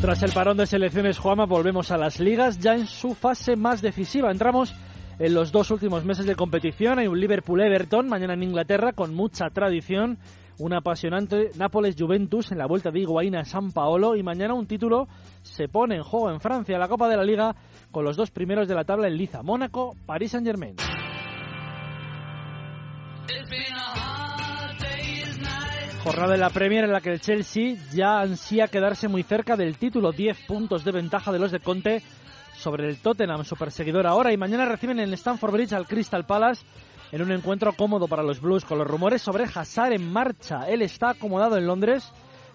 Tras el parón de selecciones, Juama, volvemos a las ligas ya en su fase más decisiva. Entramos en los dos últimos meses de competición. Hay un Liverpool-Everton mañana en Inglaterra con mucha tradición. Un apasionante Nápoles-Juventus en la vuelta de Higuaín a San Paolo. Y mañana un título se pone en juego en Francia, la Copa de la Liga, con los dos primeros de la tabla en Liza, Mónaco, París Saint-Germain. Jornada de la Premier en la que el Chelsea ya ansía quedarse muy cerca del título. 10 puntos de ventaja de los de Conte sobre el Tottenham, su perseguidor ahora. Y mañana reciben en Stamford Bridge al Crystal Palace en un encuentro cómodo para los Blues con los rumores sobre Hazard en marcha. Él está acomodado en Londres,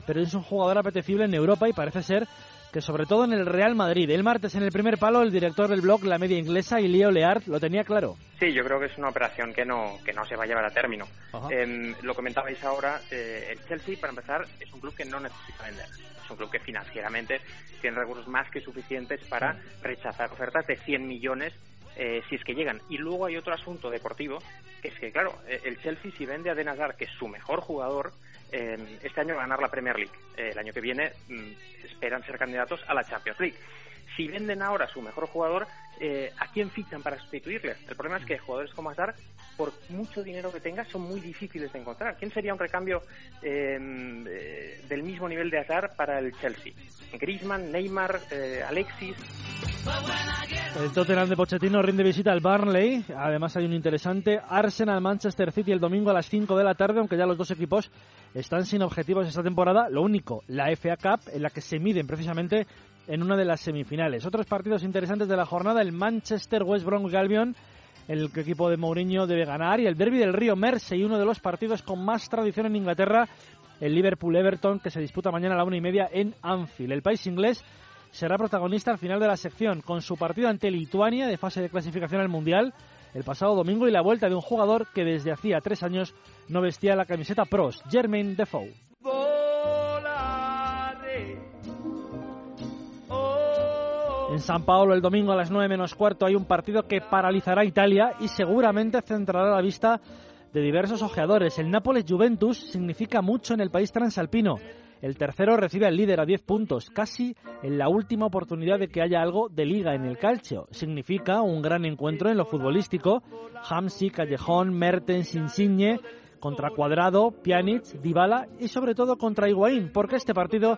pero es un jugador apetecible en Europa y parece ser que sobre todo en el Real Madrid. El martes en el primer palo el director del blog La Media Inglesa, Leo Leart, lo tenía claro. Sí, yo creo que es una operación que no, que no se va a llevar a término. Eh, lo comentabais ahora, eh, el Chelsea, para empezar, es un club que no necesita vender. Es un club que financieramente tiene recursos más que suficientes para rechazar ofertas de 100 millones eh, si es que llegan. Y luego hay otro asunto deportivo, que es que, claro, eh, el Chelsea si vende a Denazar, que es su mejor jugador, este año va a ganar la Premier League. el año que viene mm, esperan ser candidatos a la Champions League. Si venden ahora a su mejor jugador, eh, ¿a quién fichan para sustituirle? El problema es que jugadores como Hazard, por mucho dinero que tenga, son muy difíciles de encontrar. ¿Quién sería un recambio em, eh, del mismo nivel de Hazard para el Chelsea? Griezmann, Neymar, eh, Alexis. El Tottenham de Pochettino rinde visita al Burnley. Además hay un interesante Arsenal-Manchester City el domingo a las 5 de la tarde, aunque ya los dos equipos están sin objetivos esta temporada. Lo único, la FA Cup, en la que se miden precisamente en una de las semifinales. Otros partidos interesantes de la jornada, el Manchester West Brom Galbion, el equipo de Mourinho debe ganar, y el Derby del Río Mersey, uno de los partidos con más tradición en Inglaterra, el Liverpool Everton, que se disputa mañana a la una y media en Anfield. El país inglés será protagonista al final de la sección, con su partido ante Lituania de fase de clasificación al Mundial el pasado domingo y la vuelta de un jugador que desde hacía tres años no vestía la camiseta pros, Jermaine Defoe. En San Paolo el domingo a las 9 menos cuarto hay un partido que paralizará Italia y seguramente centrará la vista de diversos ojeadores. El Nápoles Juventus significa mucho en el país transalpino. El tercero recibe al líder a 10 puntos, casi en la última oportunidad de que haya algo de liga en el calcio. Significa un gran encuentro en lo futbolístico. Hamsi, Callejón, Mertens, Insigne contra Cuadrado, Pjanic, Dybala y sobre todo contra Higuaín, porque este partido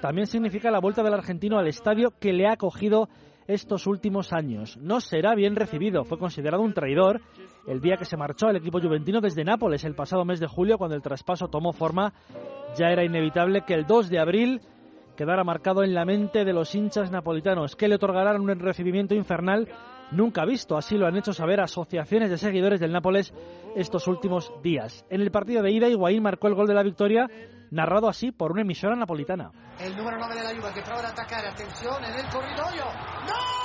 también significa la vuelta del argentino al estadio que le ha acogido estos últimos años. No será bien recibido, fue considerado un traidor el día que se marchó al equipo juventino desde Nápoles el pasado mes de julio cuando el traspaso tomó forma. Ya era inevitable que el 2 de abril quedara marcado en la mente de los hinchas napolitanos, que le otorgarán un recibimiento infernal nunca visto. Así lo han hecho saber asociaciones de seguidores del Nápoles estos últimos días. En el partido de ida, Higuaín marcó el gol de la victoria narrado así por una emisora napolitana. El número 9 de la Juve que prova ad attaccare, attenzione nel corridoio. ¡No!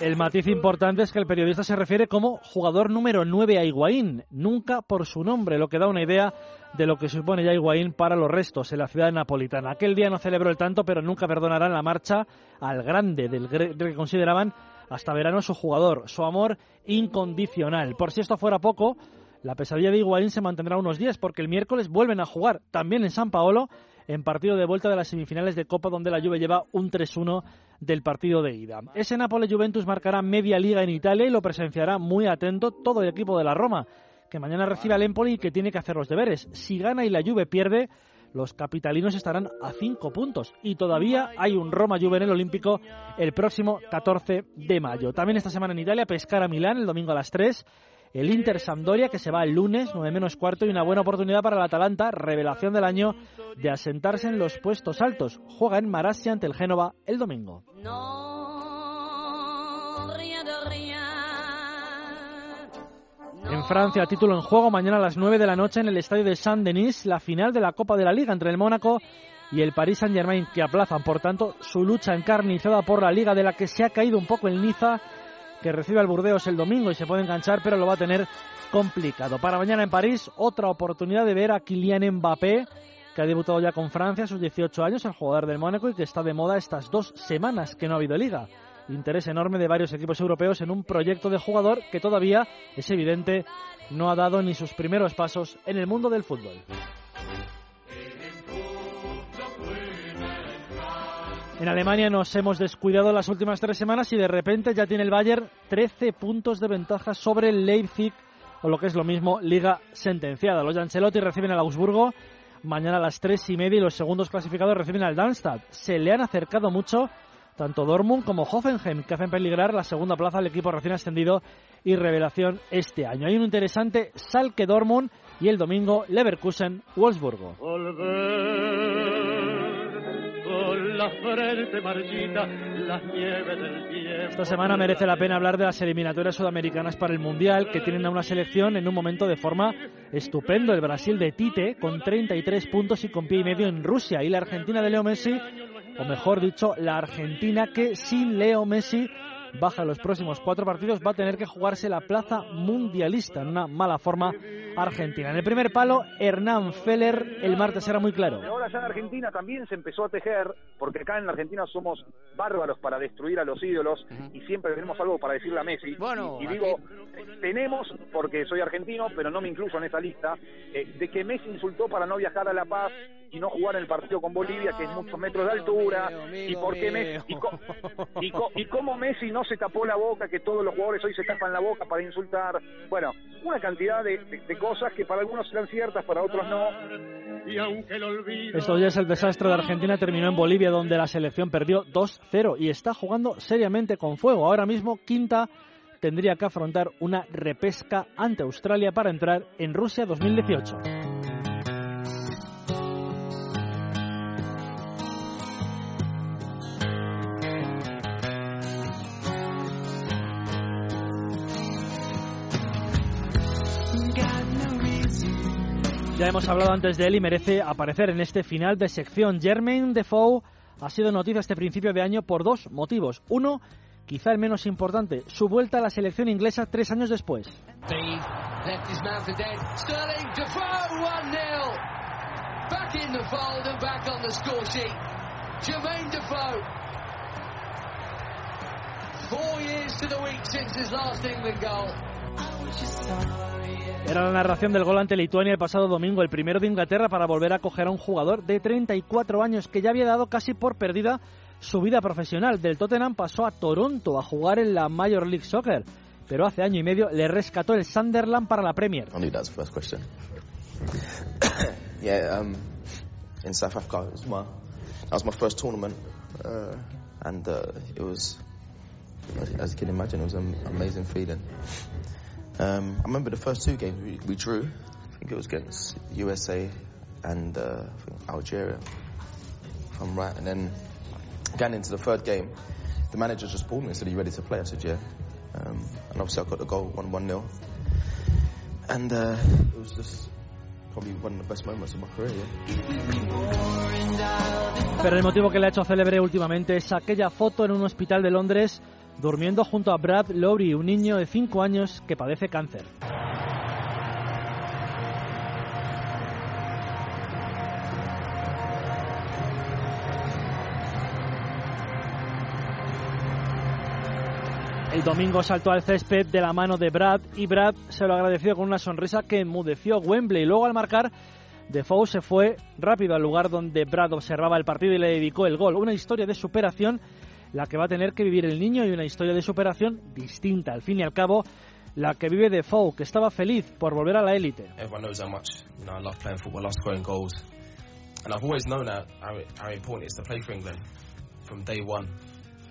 El matiz importante es que el periodista se refiere como jugador número 9 a Higuaín, nunca por su nombre, lo que da una idea de lo que supone ya Higuaín para los restos en la ciudad napolitana. Aquel día no celebró el tanto, pero nunca perdonarán la marcha al grande del, que consideraban hasta verano su jugador, su amor incondicional. Por si esto fuera poco, la pesadilla de Higuaín se mantendrá unos días porque el miércoles vuelven a jugar también en San Paolo en partido de vuelta de las semifinales de Copa donde la Juve lleva un 3-1 del partido de ida. Ese Napoli Juventus marcará media liga en Italia y lo presenciará muy atento todo el equipo de la Roma, que mañana recibe al Empoli y que tiene que hacer los deberes. Si gana y la Juve pierde, los capitalinos estarán a cinco puntos y todavía hay un Roma Juve en el Olímpico el próximo 14 de mayo. También esta semana en Italia, pescar a Milán el domingo a las 3 el Inter Sampdoria que se va el lunes, 9 menos cuarto, y una buena oportunidad para el Atalanta, revelación del año, de asentarse en los puestos altos. Juega en Marassia ante el Génova el domingo. En Francia, título en juego mañana a las 9 de la noche en el estadio de Saint-Denis, la final de la Copa de la Liga entre el Mónaco y el Paris Saint-Germain, que aplazan, por tanto, su lucha encarnizada por la Liga, de la que se ha caído un poco el Niza que recibe al Burdeos el domingo y se puede enganchar, pero lo va a tener complicado. Para mañana en París, otra oportunidad de ver a Kylian Mbappé que ha debutado ya con Francia a sus 18 años, el jugador del Mónaco, y que está de moda estas dos semanas que no ha habido liga. Interés enorme de varios equipos europeos en un proyecto de jugador que todavía, es evidente, no ha dado ni sus primeros pasos en el mundo del fútbol. En Alemania nos hemos descuidado las últimas tres semanas y de repente ya tiene el Bayern 13 puntos de ventaja sobre el Leipzig, o lo que es lo mismo, liga sentenciada. Los Ancelotti reciben al Augsburgo mañana a las tres y media y los segundos clasificados reciben al Darmstadt. Se le han acercado mucho tanto Dortmund como Hoffenheim, que hacen peligrar la segunda plaza al equipo recién ascendido y revelación este año. Hay un interesante Salke Dortmund y el domingo Leverkusen Wolfsburgo. Esta semana merece la pena hablar de las eliminatorias sudamericanas para el Mundial, que tienen a una selección en un momento de forma estupendo. El Brasil de Tite, con 33 puntos y con pie y medio en Rusia. Y la Argentina de Leo Messi, o mejor dicho, la Argentina que sin Leo Messi baja los próximos cuatro partidos, va a tener que jugarse la plaza mundialista en una mala forma argentina. En el primer palo, Hernán Feller, el martes era muy claro. Ahora ya en Argentina también se empezó a tejer, porque acá en Argentina somos bárbaros para destruir a los ídolos y siempre tenemos algo para decirle a Messi. Bueno, y, digo, tenemos, porque soy argentino, pero no me incluyo en esa lista, eh, de que Messi insultó para no viajar a La Paz y no jugar en el partido con Bolivia, que es muchos metros de altura, y por qué Messi, y, y, cómo Messi no se tapó la boca, que todos los jugadores hoy se tapan la boca para insultar. Bueno, una cantidad de, cosas que para algunos serán ciertas, para otros no. Estos días el desastre de Argentina terminó en Bolivia, donde la selección perdió 2-0 y está jugando seriamente con fuego. Ahora mismo, quinta tendría que afrontar una repesca ante Australia para entrar en Rusia 2018. Ya hemos hablado antes de él y merece aparecer en este final de sección. Jermaine Defoe ha sido noticia este principio de año por dos motivos. Uno, quizá el menos importante, su vuelta a la selección inglesa tres años después. Four years to the week since his last England goal. Era la narración del gol ante Lituania el pasado domingo, el primero de Inglaterra para volver a coger a un jugador de 34 años que ya había dado casi por perdida su vida profesional. Del Tottenham pasó a Toronto a jugar en la Major League Soccer, pero hace año y medio le rescató el Sunderland para la Premier. and uh, it was, as you can imagine, it was an amazing feeling. Um, I remember the first two games we, we drew. I think it was against USA and uh, Algeria, if I'm right. And then getting into the third game, the manager just pulled me and said, Are you ready to play? I said, Yeah. Um, and obviously I got the goal, 1 1 0. And uh, it was just probably one of the best moments of my career. Pero el motivo que le ha hecho célebre últimamente es aquella foto en un hospital de Londres durmiendo junto a Brad Lowry, un niño de 5 años que padece cáncer. El domingo saltó al césped de la mano de Brad y Brad se lo agradeció con una sonrisa que enmudeció Wembley. Luego al marcar, Defoe se fue rápido al lugar donde Brad observaba el partido y le dedicó el gol. Una historia de superación la que va a tener que vivir el niño y una historia de superación distinta. Al fin y al cabo, la que vive Defoe, que estaba feliz por volver a la élite.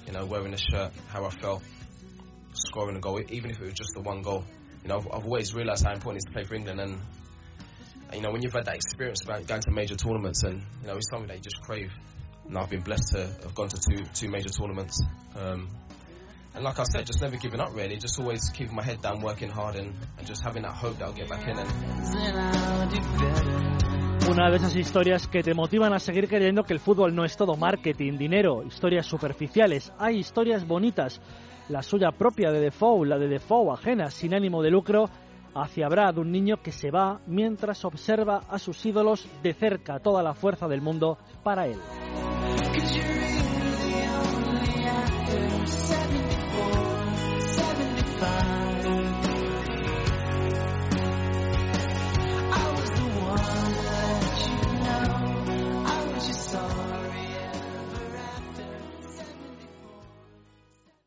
You know, wearing the shirt, how I felt, scoring a goal, even if it was just the one goal. You know, I've, I've always realised how important it is to play for England. And, you know, when you've had that experience about going to major tournaments, and, you know, it's something that you just crave. And I've been blessed to have gone to two two major tournaments. Um, and like I said, just never giving up really, just always keeping my head down, working hard, and, and just having that hope that I'll get back in. And... Una de esas historias que te motivan a seguir creyendo que el fútbol no es todo marketing, dinero, historias superficiales. Hay historias bonitas. La suya propia de Defoe, la de Defoe ajena, sin ánimo de lucro, hacia Brad, un niño que se va mientras observa a sus ídolos de cerca toda la fuerza del mundo para él.